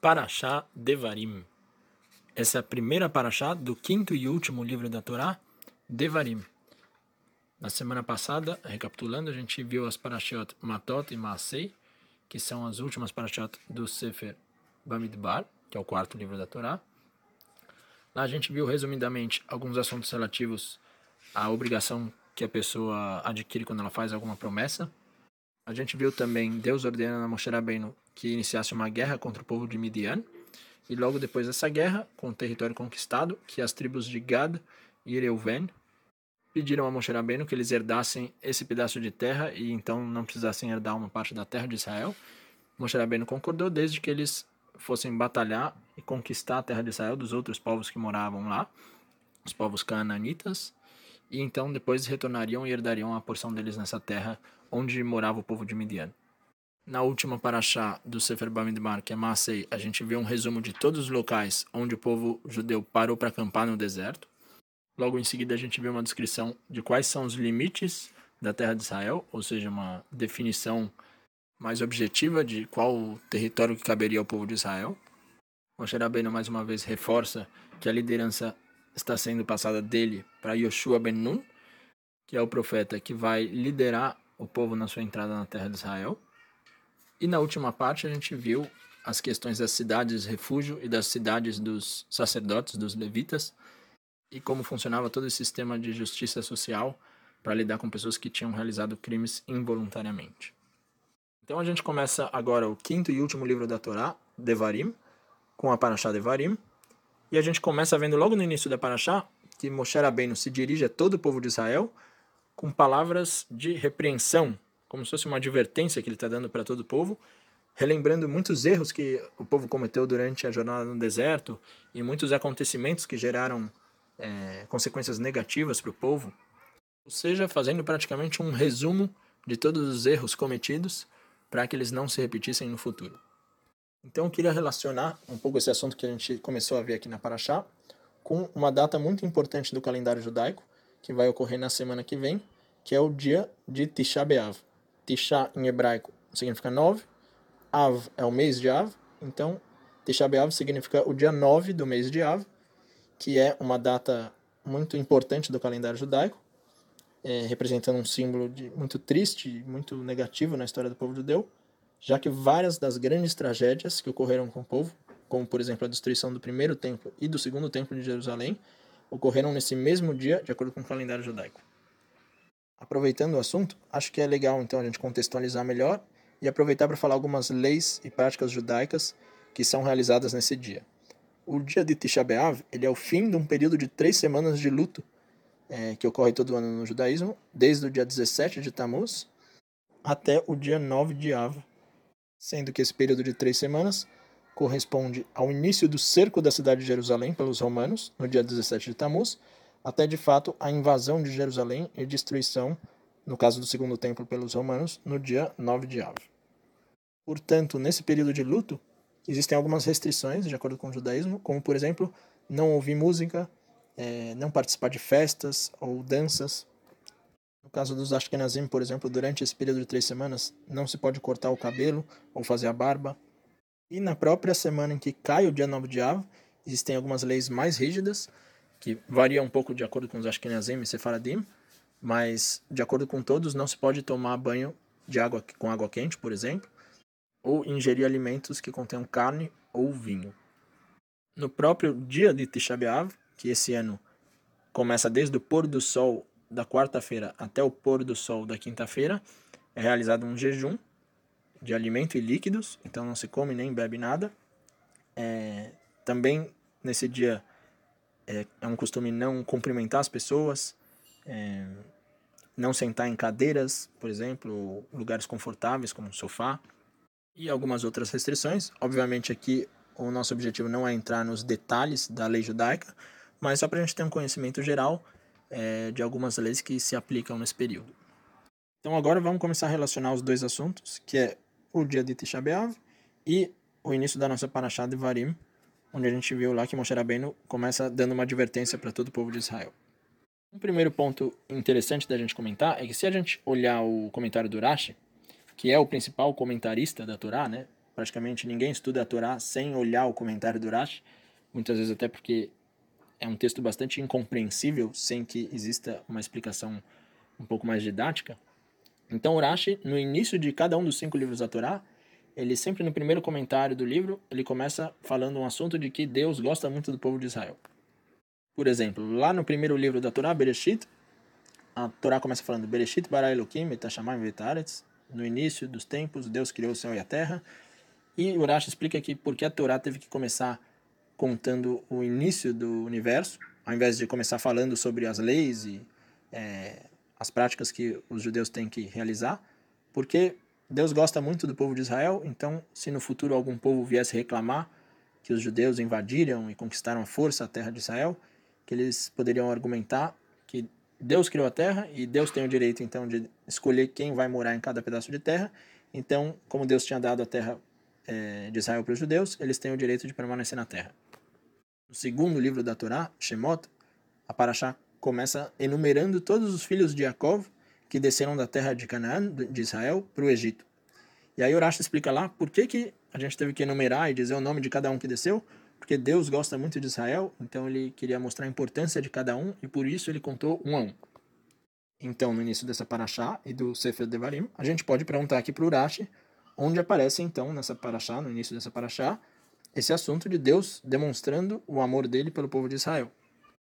Parashá Devarim. Essa é a primeira Parashá do quinto e último livro da Torá, Devarim. Na semana passada, recapitulando, a gente viu as Parashot Matot e Maasei, que são as últimas Parashot do Sefer Bamidbar, que é o quarto livro da Torá. Lá a gente viu resumidamente alguns assuntos relativos à obrigação que a pessoa adquire quando ela faz alguma promessa. A gente viu também Deus ordenando a Moshe Rabbeinu que iniciasse uma guerra contra o povo de Midian. E logo depois dessa guerra, com o território conquistado, que as tribos de Gad e Reuven pediram a Moshe Rabbeinu que eles herdassem esse pedaço de terra e então não precisassem herdar uma parte da terra de Israel. Moshe Rabbeinu concordou desde que eles fossem batalhar e conquistar a terra de Israel dos outros povos que moravam lá, os povos canaanitas, e então depois retornariam e herdariam a porção deles nessa terra onde morava o povo de Midian. Na última paraxá do Sefer Bamidbar, que é Maasei, a gente vê um resumo de todos os locais onde o povo judeu parou para acampar no deserto. Logo em seguida, a gente vê uma descrição de quais são os limites da terra de Israel, ou seja, uma definição mais objetiva de qual o território que caberia ao povo de Israel. Moshe Rabbeinu mais uma vez reforça que a liderança está sendo passada dele para Yoshua ben Nun, que é o profeta que vai liderar o povo na sua entrada na terra de Israel. E na última parte a gente viu as questões das cidades refúgio e das cidades dos sacerdotes, dos levitas, e como funcionava todo esse sistema de justiça social para lidar com pessoas que tinham realizado crimes involuntariamente. Então a gente começa agora o quinto e último livro da Torá, Devarim, com a Parashá Devarim, e a gente começa vendo logo no início da Parashá que Moshe Rabbeinu se dirige a todo o povo de Israel com palavras de repreensão como se fosse uma advertência que ele está dando para todo o povo, relembrando muitos erros que o povo cometeu durante a jornada no deserto e muitos acontecimentos que geraram é, consequências negativas para o povo, ou seja, fazendo praticamente um resumo de todos os erros cometidos para que eles não se repetissem no futuro. Então eu queria relacionar um pouco esse assunto que a gente começou a ver aqui na Paraxá com uma data muito importante do calendário judaico, que vai ocorrer na semana que vem, que é o dia de Tisha B'Av. Tisha em hebraico significa nove, Av é o mês de Av, então Tisha B'Av significa o dia 9 do mês de Av, que é uma data muito importante do calendário judaico, é, representando um símbolo de, muito triste, muito negativo na história do povo judeu, já que várias das grandes tragédias que ocorreram com o povo, como por exemplo a destruição do primeiro templo e do segundo templo de Jerusalém, ocorreram nesse mesmo dia, de acordo com o calendário judaico aproveitando o assunto, acho que é legal então a gente contextualizar melhor e aproveitar para falar algumas leis e práticas judaicas que são realizadas nesse dia. O dia de Tisha B'Av ele é o fim de um período de três semanas de luto é, que ocorre todo ano no judaísmo, desde o dia 17 de Tammuz até o dia 9 de Av, sendo que esse período de três semanas corresponde ao início do cerco da cidade de Jerusalém pelos romanos, no dia 17 de Tammuz, até de fato a invasão de Jerusalém e destruição, no caso do segundo templo pelos romanos, no dia 9 de Av. Portanto, nesse período de luto, existem algumas restrições, de acordo com o judaísmo, como, por exemplo, não ouvir música, é, não participar de festas ou danças. No caso dos Ashkenazim, por exemplo, durante esse período de três semanas, não se pode cortar o cabelo ou fazer a barba. E na própria semana em que cai o dia 9 de Av, existem algumas leis mais rígidas, que varia um pouco de acordo com os Ashkenazim e Sefaradim, mas de acordo com todos não se pode tomar banho de água com água quente, por exemplo, ou ingerir alimentos que contenham carne ou vinho. No próprio dia de Tisha B'Av, que esse ano começa desde o pôr do sol da quarta-feira até o pôr do sol da quinta-feira, é realizado um jejum de alimento e líquidos, então não se come nem bebe nada. É, também nesse dia é, é um costume não cumprimentar as pessoas, é, não sentar em cadeiras, por exemplo, lugares confortáveis como um sofá e algumas outras restrições. Obviamente aqui o nosso objetivo não é entrar nos detalhes da lei judaica, mas só para a gente ter um conhecimento geral é, de algumas leis que se aplicam nesse período. Então agora vamos começar a relacionar os dois assuntos, que é o dia de Tisha B'Av e o início da nossa Parashá de Varim, onde a gente viu lá que Moshe Rabbeinu começa dando uma advertência para todo o povo de Israel. Um primeiro ponto interessante da gente comentar é que se a gente olhar o comentário do Rashi, que é o principal comentarista da Torá, né, praticamente ninguém estuda a Torá sem olhar o comentário do Rashi, muitas vezes até porque é um texto bastante incompreensível sem que exista uma explicação um pouco mais didática. Então, o Rashi, no início de cada um dos cinco livros da Torá, ele sempre no primeiro comentário do livro, ele começa falando um assunto de que Deus gosta muito do povo de Israel. Por exemplo, lá no primeiro livro da Torá, Bereshit, a Torá começa falando Bereshit bara Elohim et hashamayim vetaretz. No início dos tempos, Deus criou o céu e a terra. E o Rashi explica que porque a Torá teve que começar contando o início do universo, ao invés de começar falando sobre as leis e é, as práticas que os judeus têm que realizar, porque Deus gosta muito do povo de Israel, então se no futuro algum povo viesse reclamar que os judeus invadiram e conquistaram a força a terra de Israel, que eles poderiam argumentar que Deus criou a terra e Deus tem o direito então de escolher quem vai morar em cada pedaço de terra. Então, como Deus tinha dado a terra é, de Israel para os judeus, eles têm o direito de permanecer na terra. No segundo livro da Torá, Shemot, a Paraxá começa enumerando todos os filhos de Jacob que desceram da terra de Canaã, de Israel, para o Egito. E aí Urash explica lá por que, que a gente teve que enumerar e dizer o nome de cada um que desceu, porque Deus gosta muito de Israel, então ele queria mostrar a importância de cada um e por isso ele contou um a um. Então, no início dessa paraxá e do Sefer Devarim, a gente pode perguntar aqui para Urashi, onde aparece então nessa paraxá, no início dessa paraxá, esse assunto de Deus demonstrando o amor dele pelo povo de Israel.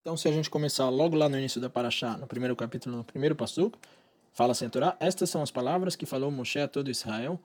Então, se a gente começar logo lá no início da Paraxá, no primeiro capítulo, no primeiro passuk, fala assim a Torá, estas são as palavras que falou Moshe a todo Israel,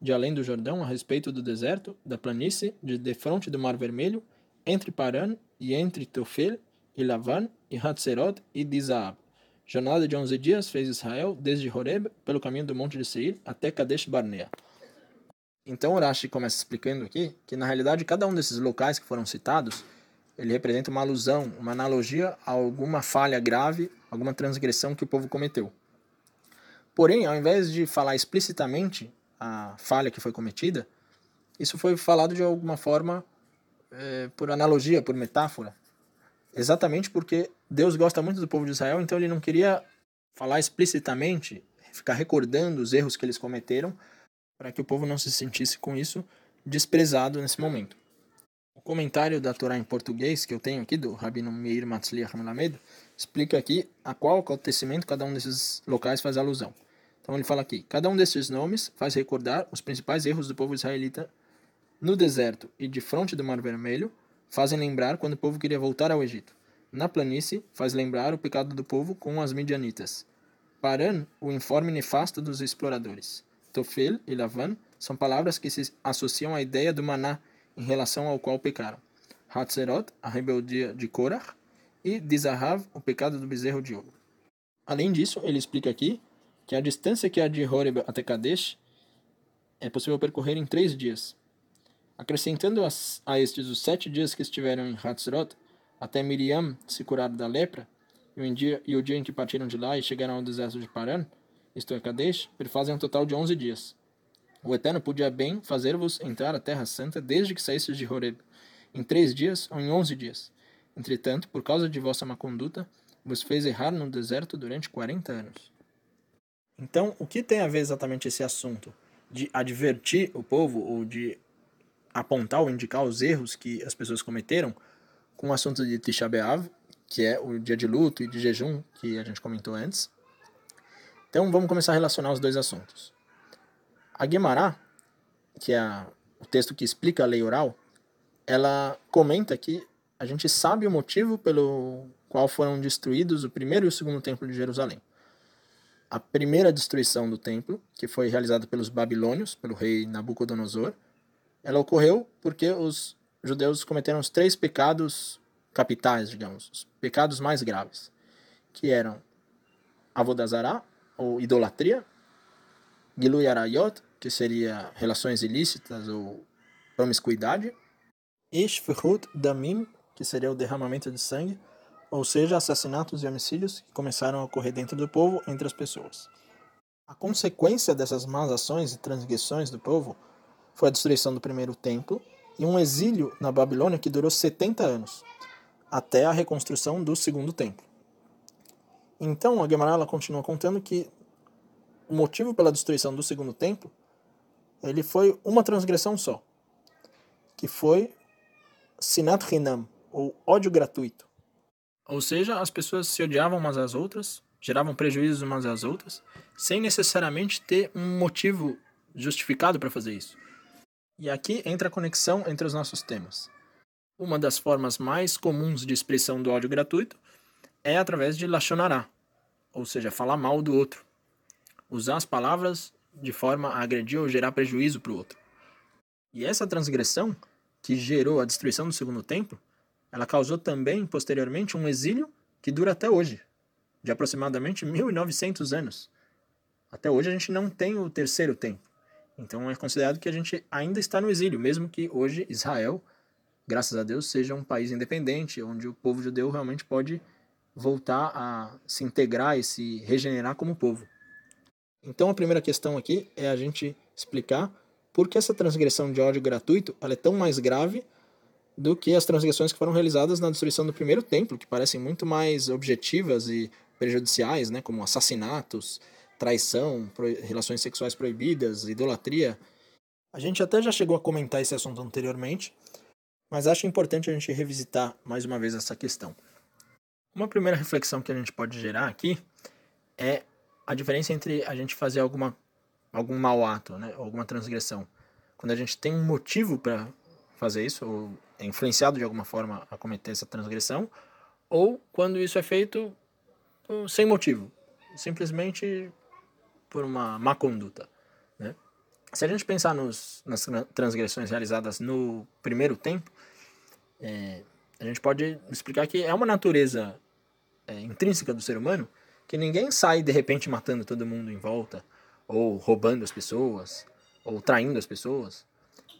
de além do Jordão, a respeito do deserto, da planície, de defronte do Mar Vermelho, entre Paran e entre Tofel e Lavan e Hatzerot e Dizaab. Jornada de 11 dias fez Israel desde Horeb, pelo caminho do monte de Seir, até Kadesh Barnea. Então Urashi começa explicando aqui que na realidade cada um desses locais que foram citados, ele representa uma alusão, uma analogia a alguma falha grave, alguma transgressão que o povo cometeu. Porém, ao invés de falar explicitamente a falha que foi cometida, isso foi falado de alguma forma é, por analogia, por metáfora. Exatamente porque Deus gosta muito do povo de Israel, então ele não queria falar explicitamente, ficar recordando os erros que eles cometeram, para que o povo não se sentisse com isso desprezado nesse momento. Comentário da Torá em português que eu tenho aqui, do Rabino Meir Matzliach Melamed, explica aqui a qual acontecimento cada um desses locais faz alusão. Então ele fala aqui: cada um desses nomes faz recordar os principais erros do povo israelita no deserto e de frente do Mar Vermelho, fazem lembrar quando o povo queria voltar ao Egito. Na planície, faz lembrar o pecado do povo com as midianitas. Paran, o informe nefasto dos exploradores. Tofel e Lavan são palavras que se associam à ideia do maná em relação ao qual pecaram. Hatzerot, a rebeldia de Korah, e Dizahav, o pecado do bezerro de ouro. Além disso, ele explica aqui que a distância que há de Horeb até Kadesh é possível percorrer em três dias. Acrescentando a estes os sete dias que estiveram em Hatzrot, até Miriam se curar da lepra, e o, dia, e o dia em que partiram de lá e chegaram ao deserto de Paran, isto é, Kadesh, perfazem um total de onze dias. O Eterno podia bem fazer-vos entrar à Terra Santa desde que saístes de Horeb, em três dias ou em onze dias. Entretanto, por causa de vossa má conduta, vos fez errar no deserto durante quarenta anos. Então, o que tem a ver exatamente esse assunto? De advertir o povo ou de apontar ou indicar os erros que as pessoas cometeram com o assunto de Tisha B'Av, que é o dia de luto e de jejum que a gente comentou antes. Então, vamos começar a relacionar os dois assuntos. A Guemará, que é o texto que explica a lei oral, ela comenta que a gente sabe o motivo pelo qual foram destruídos o primeiro e o segundo templo de Jerusalém. A primeira destruição do templo, que foi realizada pelos babilônios, pelo rei Nabucodonosor, ela ocorreu porque os judeus cometeram os três pecados capitais, digamos, os pecados mais graves, que eram avodazará, ou idolatria, gilu yarayot, que seria relações ilícitas ou promiscuidade, shfichut damim, que seria o derramamento de sangue, ou seja, assassinatos e homicídios que começaram a ocorrer dentro do povo entre as pessoas. A consequência dessas más ações e transgressões do povo foi a destruição do primeiro templo e um exílio na Babilônia que durou 70 anos, até a reconstrução do segundo templo. Então, a Gemara continua contando que o motivo pela destruição do segundo templo ele foi uma transgressão só, que foi sinat hinam, ou ódio gratuito. Ou seja, as pessoas se odiavam umas às outras, geravam prejuízos umas às outras, sem necessariamente ter um motivo justificado para fazer isso. E aqui entra a conexão entre os nossos temas. Uma das formas mais comuns de expressão do ódio gratuito é através de lachonará, ou seja, falar mal do outro. Usar as palavras de forma a agredir ou gerar prejuízo para o outro. E essa transgressão, que gerou a destruição do segundo templo, ela causou também, posteriormente, um exílio que dura até hoje, de aproximadamente 1900 anos. Até hoje a gente não tem o terceiro templo. Então é considerado que a gente ainda está no exílio, mesmo que hoje Israel, graças a Deus, seja um país independente, onde o povo judeu realmente pode voltar a se integrar e se regenerar como povo. Então a primeira questão aqui é a gente explicar por que essa transgressão de ódio gratuito é tão mais grave do que as transgressões que foram realizadas na destruição do primeiro templo, que parecem muito mais objetivas e prejudiciais, né, como assassinatos, traição, relações sexuais proibidas, idolatria. A gente até já chegou a comentar esse assunto anteriormente, mas acho importante a gente revisitar mais uma vez essa questão. Uma primeira reflexão que a gente pode gerar aqui é a diferença entre a gente fazer alguma, algum mau ato, né, alguma transgressão. Quando a gente tem um motivo para fazer isso, ou é influenciado de alguma forma a cometer essa transgressão, ou quando isso é feito sem motivo, simplesmente por uma má conduta. Né? Se a gente pensar nos, nas transgressões realizadas no primeiro tempo, é, a gente pode explicar que é uma natureza é, intrínseca do ser humano que ninguém sai de repente matando todo mundo em volta, ou roubando as pessoas, ou traindo as pessoas.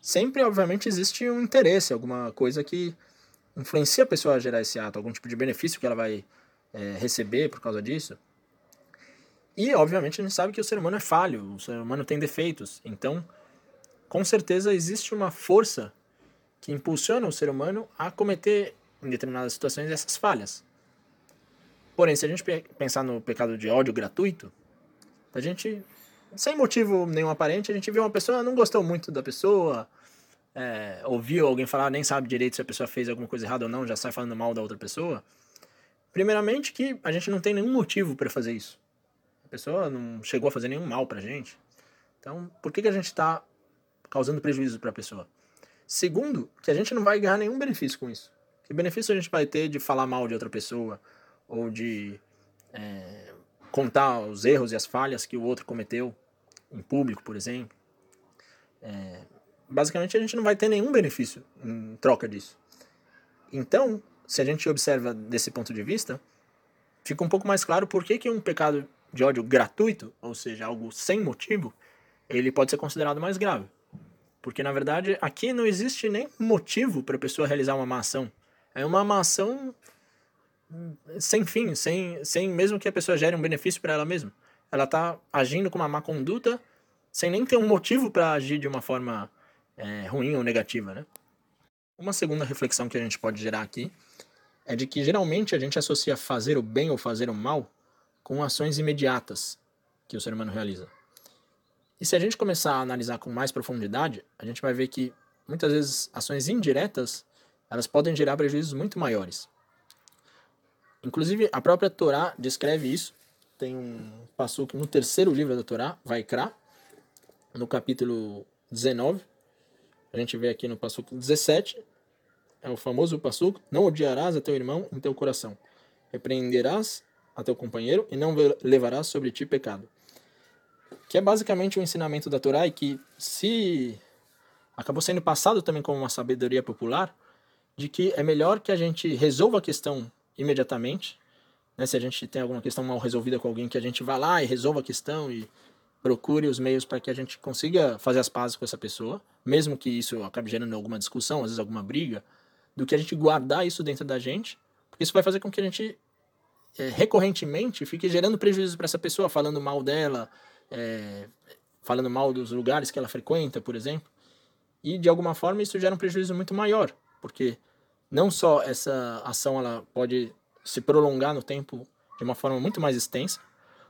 Sempre, obviamente, existe um interesse, alguma coisa que influencia a pessoa a gerar esse ato, algum tipo de benefício que ela vai é, receber por causa disso. E, obviamente, a gente sabe que o ser humano é falho, o ser humano tem defeitos. Então, com certeza, existe uma força que impulsiona o ser humano a cometer, em determinadas situações, essas falhas. Porém, se a gente pensar no pecado de ódio gratuito, a gente, sem motivo nenhum aparente, a gente viu uma pessoa, não gostou muito da pessoa, é, ouviu alguém falar, nem sabe direito se a pessoa fez alguma coisa errada ou não, já sai falando mal da outra pessoa. Primeiramente, que a gente não tem nenhum motivo para fazer isso. A pessoa não chegou a fazer nenhum mal pra gente. Então, por que, que a gente está causando prejuízo para a pessoa? Segundo, que a gente não vai ganhar nenhum benefício com isso. Que benefício a gente vai ter de falar mal de outra pessoa? Ou de é, contar os erros e as falhas que o outro cometeu em público, por exemplo? É, basicamente, a gente não vai ter nenhum benefício em troca disso. Então, se a gente observa desse ponto de vista, fica um pouco mais claro por que, que um pecado de ódio gratuito, ou seja, algo sem motivo, ele pode ser considerado mais grave. Porque, na verdade, aqui não existe nem motivo para a pessoa realizar uma má ação. É uma má ação sem fim, sem, sem mesmo que a pessoa gere um benefício para ela mesma. Ela está agindo com uma má conduta sem nem ter um motivo para agir de uma forma é, ruim ou negativa, né? Uma segunda reflexão que a gente pode gerar aqui é de que geralmente a gente associa fazer o bem ou fazer o mal com ações imediatas que o ser humano realiza. E se a gente começar a analisar com mais profundidade, a gente vai ver que muitas vezes ações indiretas elas podem gerar prejuízos muito maiores. Inclusive, a própria Torá descreve isso. Tem um passo no terceiro livro da Torá, Vaikra, no capítulo 19. A gente vê aqui no passo 17, é o famoso passo: Não odiarás a teu irmão em teu coração. Repreenderás a teu companheiro e não levarás sobre ti pecado. Que é basicamente o ensinamento da Torá e que se acabou sendo passado também como uma sabedoria popular de que é melhor que a gente resolva a questão imediatamente, né? Se a gente tem alguma questão mal resolvida com alguém, que a gente vá lá e resolva a questão e procure os meios para que a gente consiga fazer as pazes com essa pessoa, mesmo que isso acabe gerando alguma discussão, às vezes alguma briga, do que a gente guardar isso dentro da gente, porque isso vai fazer com que a gente é, recorrentemente fique gerando prejuízo para essa pessoa, falando mal dela, é, falando mal dos lugares que ela frequenta, por exemplo. E de alguma forma isso gera um prejuízo muito maior, porque não só essa ação ela pode se prolongar no tempo de uma forma muito mais extensa,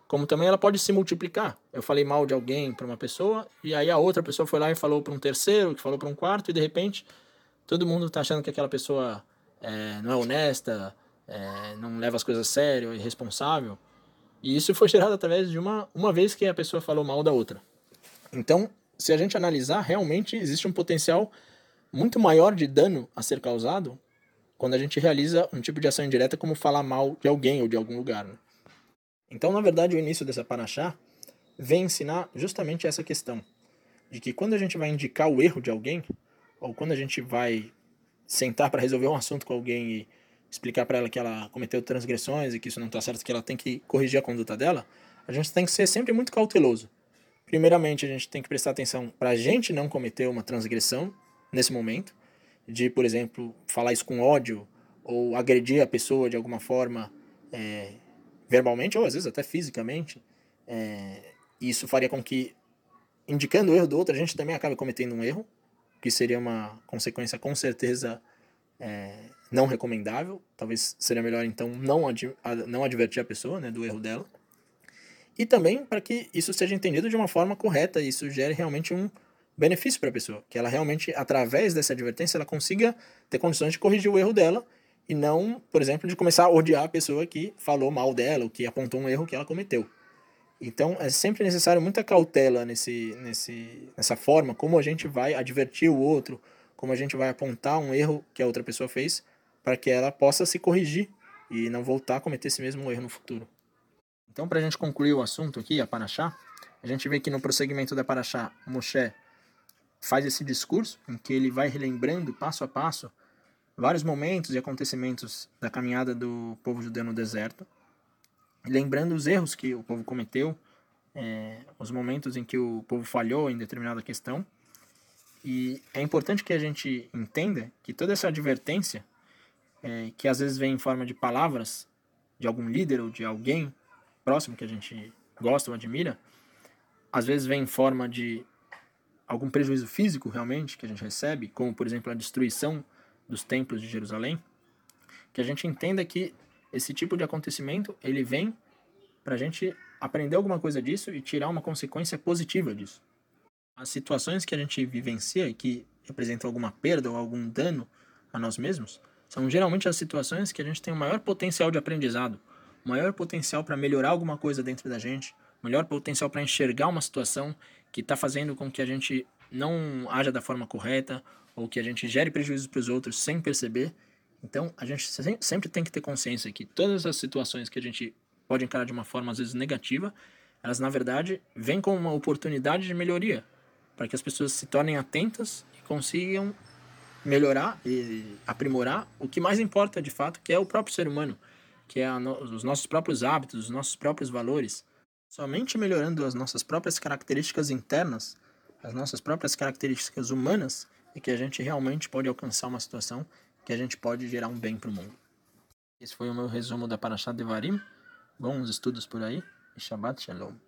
como também ela pode se multiplicar. Eu falei mal de alguém para uma pessoa, e aí a outra pessoa foi lá e falou para um terceiro, que falou para um quarto, e de repente todo mundo está achando que aquela pessoa é, não é honesta, é, não leva as coisas a sério, é irresponsável. E isso foi gerado através de uma, uma vez que a pessoa falou mal da outra. Então, se a gente analisar, realmente existe um potencial muito maior de dano a ser causado quando a gente realiza um tipo de ação indireta como falar mal de alguém ou de algum lugar. Né? Então, na verdade, o início dessa paraxá vem ensinar justamente essa questão, de que quando a gente vai indicar o erro de alguém, ou quando a gente vai sentar para resolver um assunto com alguém e explicar para ela que ela cometeu transgressões e que isso não está certo, que ela tem que corrigir a conduta dela, a gente tem que ser sempre muito cauteloso. Primeiramente, a gente tem que prestar atenção para a gente não cometer uma transgressão nesse momento, de, por exemplo, falar isso com ódio ou agredir a pessoa de alguma forma é, verbalmente ou às vezes até fisicamente, é, isso faria com que, indicando o erro do outro, a gente também acabe cometendo um erro, que seria uma consequência com certeza é, não recomendável. Talvez seria melhor então não, ad, não advertir a pessoa né, do erro dela. E também para que isso seja entendido de uma forma correta e isso gere realmente um benefício para a pessoa, que ela realmente, através dessa advertência, ela consiga ter condições de corrigir o erro dela e não, por exemplo, de começar a odiar a pessoa que falou mal dela, ou que apontou um erro que ela cometeu. Então, é sempre necessário muita cautela nesse, nesse, nessa forma, como a gente vai advertir o outro, como a gente vai apontar um erro que a outra pessoa fez, para que ela possa se corrigir e não voltar a cometer esse mesmo erro no futuro. Então, para a gente concluir o assunto aqui, a Paraxá, a gente vê que no prosseguimento da Paraxá, Moshe faz esse discurso em que ele vai relembrando passo a passo vários momentos e acontecimentos da caminhada do povo judeu no deserto, lembrando os erros que o povo cometeu, é, os momentos em que o povo falhou em determinada questão. E é importante que a gente entenda que toda essa advertência, é, que às vezes vem em forma de palavras de algum líder ou de alguém próximo que a gente gosta ou admira, às vezes vem em forma de algum prejuízo físico realmente que a gente recebe, como por exemplo a destruição dos templos de Jerusalém, que a gente entenda que esse tipo de acontecimento ele vem para a gente aprender alguma coisa disso e tirar uma consequência positiva disso. As situações que a gente vivencia e que representam alguma perda ou algum dano a nós mesmos são geralmente as situações que a gente tem o maior potencial de aprendizado, o maior potencial para melhorar alguma coisa dentro da gente, o maior potencial para enxergar uma situação que está fazendo com que a gente não haja da forma correta ou que a gente gere prejuízos para os outros sem perceber. Então, a gente sempre tem que ter consciência que todas as situações que a gente pode encarar de uma forma às vezes negativa, elas na verdade vêm com uma oportunidade de melhoria, para que as pessoas se tornem atentas e consigam melhorar e aprimorar o que mais importa de fato, que é o próprio ser humano, que é no, os nossos próprios hábitos, os nossos próprios valores. Somente melhorando as nossas próprias características internas, as nossas próprias características humanas, é que a gente realmente pode alcançar uma situação que a gente pode gerar um bem para o mundo. Esse foi o meu resumo da Parashat Devarim. Bons estudos por aí e Shabbat Shalom.